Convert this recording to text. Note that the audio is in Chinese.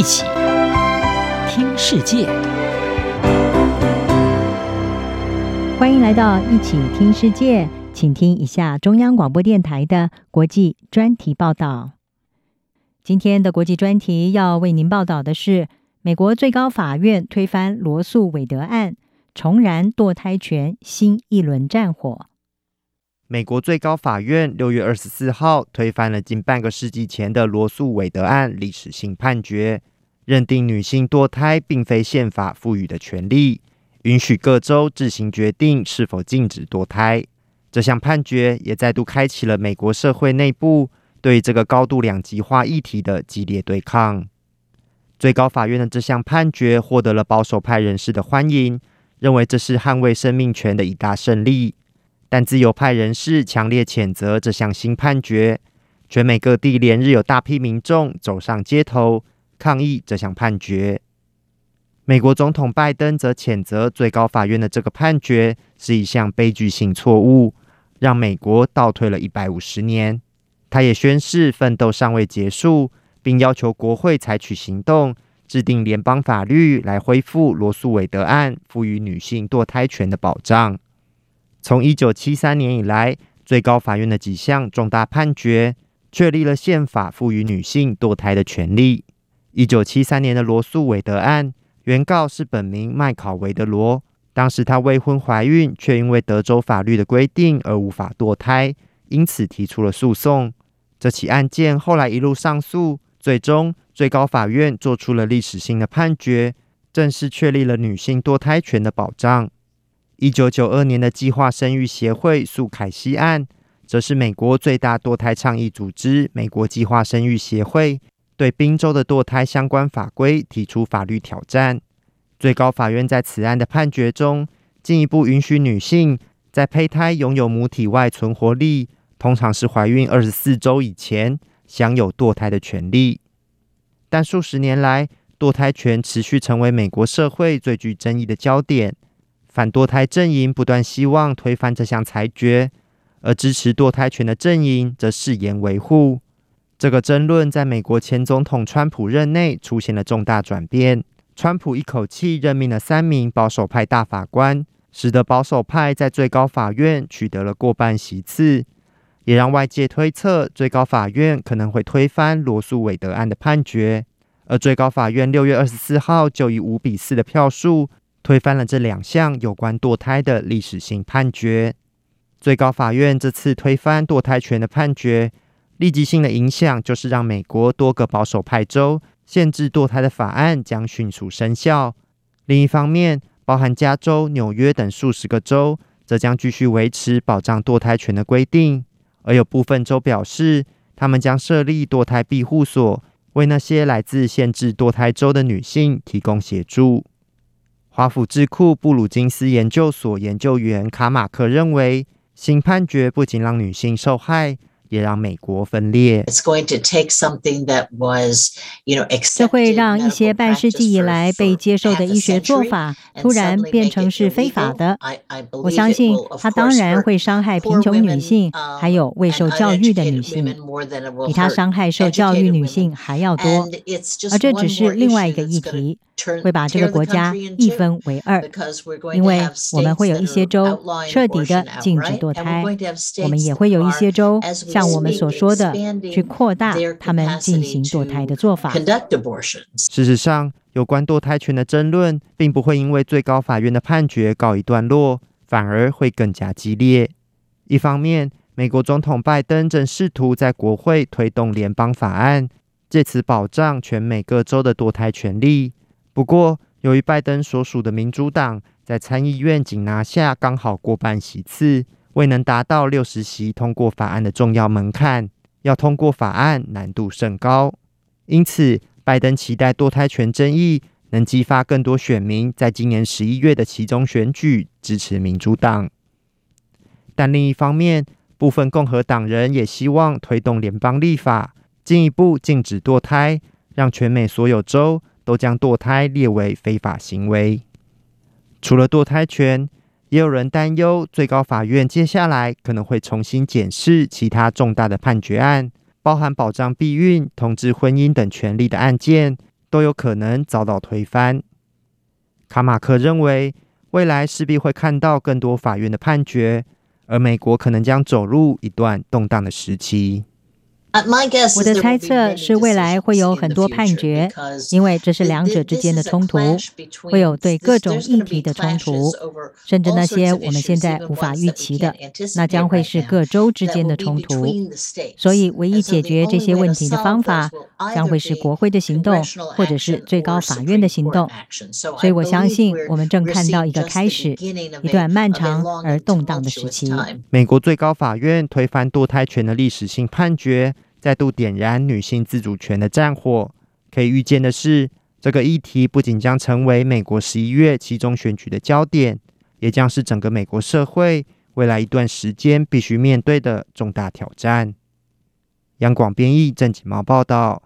一起听世界，欢迎来到一起听世界，请听一下中央广播电台的国际专题报道。今天的国际专题要为您报道的是：美国最高法院推翻罗素韦德案，重燃堕胎权新一轮战火。美国最高法院六月二十四号推翻了近半个世纪前的罗素韦德案历史性判决，认定女性堕胎并非宪法赋予的权利，允许各州自行决定是否禁止堕胎。这项判决也再度开启了美国社会内部对这个高度两极化议题的激烈对抗。最高法院的这项判决获得了保守派人士的欢迎，认为这是捍卫生命权的一大胜利。但自由派人士强烈谴责这项新判决，全美各地连日有大批民众走上街头抗议这项判决。美国总统拜登则谴责最高法院的这个判决是一项悲剧性错误，让美国倒退了一百五十年。他也宣誓奋斗尚未结束，并要求国会采取行动，制定联邦法律来恢复罗诉韦德案赋予女性堕胎权的保障。从一九七三年以来，最高法院的几项重大判决确立了宪法赋予女性堕胎的权利。一九七三年的罗素韦德案，原告是本名麦考维德罗，当时她未婚怀孕，却因为德州法律的规定而无法堕胎，因此提出了诉讼。这起案件后来一路上诉，最终最高法院做出了历史性的判决，正式确立了女性堕胎权的保障。一九九二年的计划生育协会诉凯西案，则是美国最大堕胎倡议组织——美国计划生育协会，对宾州的堕胎相关法规提出法律挑战。最高法院在此案的判决中，进一步允许女性在胚胎拥有母体外存活力，通常是怀孕二十四周以前，享有堕胎的权利。但数十年来，堕胎权持续成为美国社会最具争议的焦点。反堕胎阵营不断希望推翻这项裁决，而支持堕胎权的阵营则誓言维护。这个争论在美国前总统川普任内出现了重大转变。川普一口气任命了三名保守派大法官，使得保守派在最高法院取得了过半席次，也让外界推测最高法院可能会推翻罗诉韦德案的判决。而最高法院六月二十四号就以五比四的票数，推翻了这两项有关堕胎的历史性判决。最高法院这次推翻堕胎权的判决，立即性的影响就是让美国多个保守派州限制堕胎的法案将迅速生效。另一方面，包含加州、纽约等数十个州，则将继续维持保障堕胎权的规定。而有部分州表示，他们将设立堕胎庇护所，为那些来自限制堕胎州的女性提供协助。华府智库布鲁金斯研究所研究员卡马克认为，新判决不仅让女性受害，也让美国分裂。这会让一些半世纪以来被接受的医学做法，突然变成是非法的。我相信，它当然会伤害贫穷女性，还有未受教育的女性，比它伤害受教育女性还要多。而这只是另外一个议题，会把这个国家一分为二，因为我们会有一些州彻底的禁止堕胎，我们也会有一些州像。像我们所说的，去扩大他们进行堕胎的做法。事实上，有关堕胎权的争论，并不会因为最高法院的判决告一段落，反而会更加激烈。一方面，美国总统拜登正试图在国会推动联邦法案，借此保障全美各州的堕胎权利。不过，由于拜登所属的民主党在参议院仅拿下刚好过半席次。未能达到六十席通过法案的重要门槛，要通过法案难度甚高。因此，拜登期待堕胎权争议能激发更多选民在今年十一月的期中选举支持民主党。但另一方面，部分共和党人也希望推动联邦立法，进一步禁止堕胎，让全美所有州都将堕胎列为非法行为。除了堕胎权，也有人担忧，最高法院接下来可能会重新检视其他重大的判决案，包含保障避孕、同志婚姻等权利的案件，都有可能遭到推翻。卡马克认为，未来势必会看到更多法院的判决，而美国可能将走入一段动荡的时期。我的猜测是，未来会有很多判决，因为这是两者之间的冲突，会有对各种议题的冲突，甚至那些我们现在无法预期的，那将会是各州之间的冲突。所以，唯一解决这些问题的方法，将会是国会的行动，或者是最高法院的行动。所以我相信，我们正看到一个开始，一段漫长而动荡的时期。美国最高法院推翻堕胎权的历史性判决。再度点燃女性自主权的战火。可以预见的是，这个议题不仅将成为美国十一月其中选举的焦点，也将是整个美国社会未来一段时间必须面对的重大挑战。央广编译郑锦茂报道。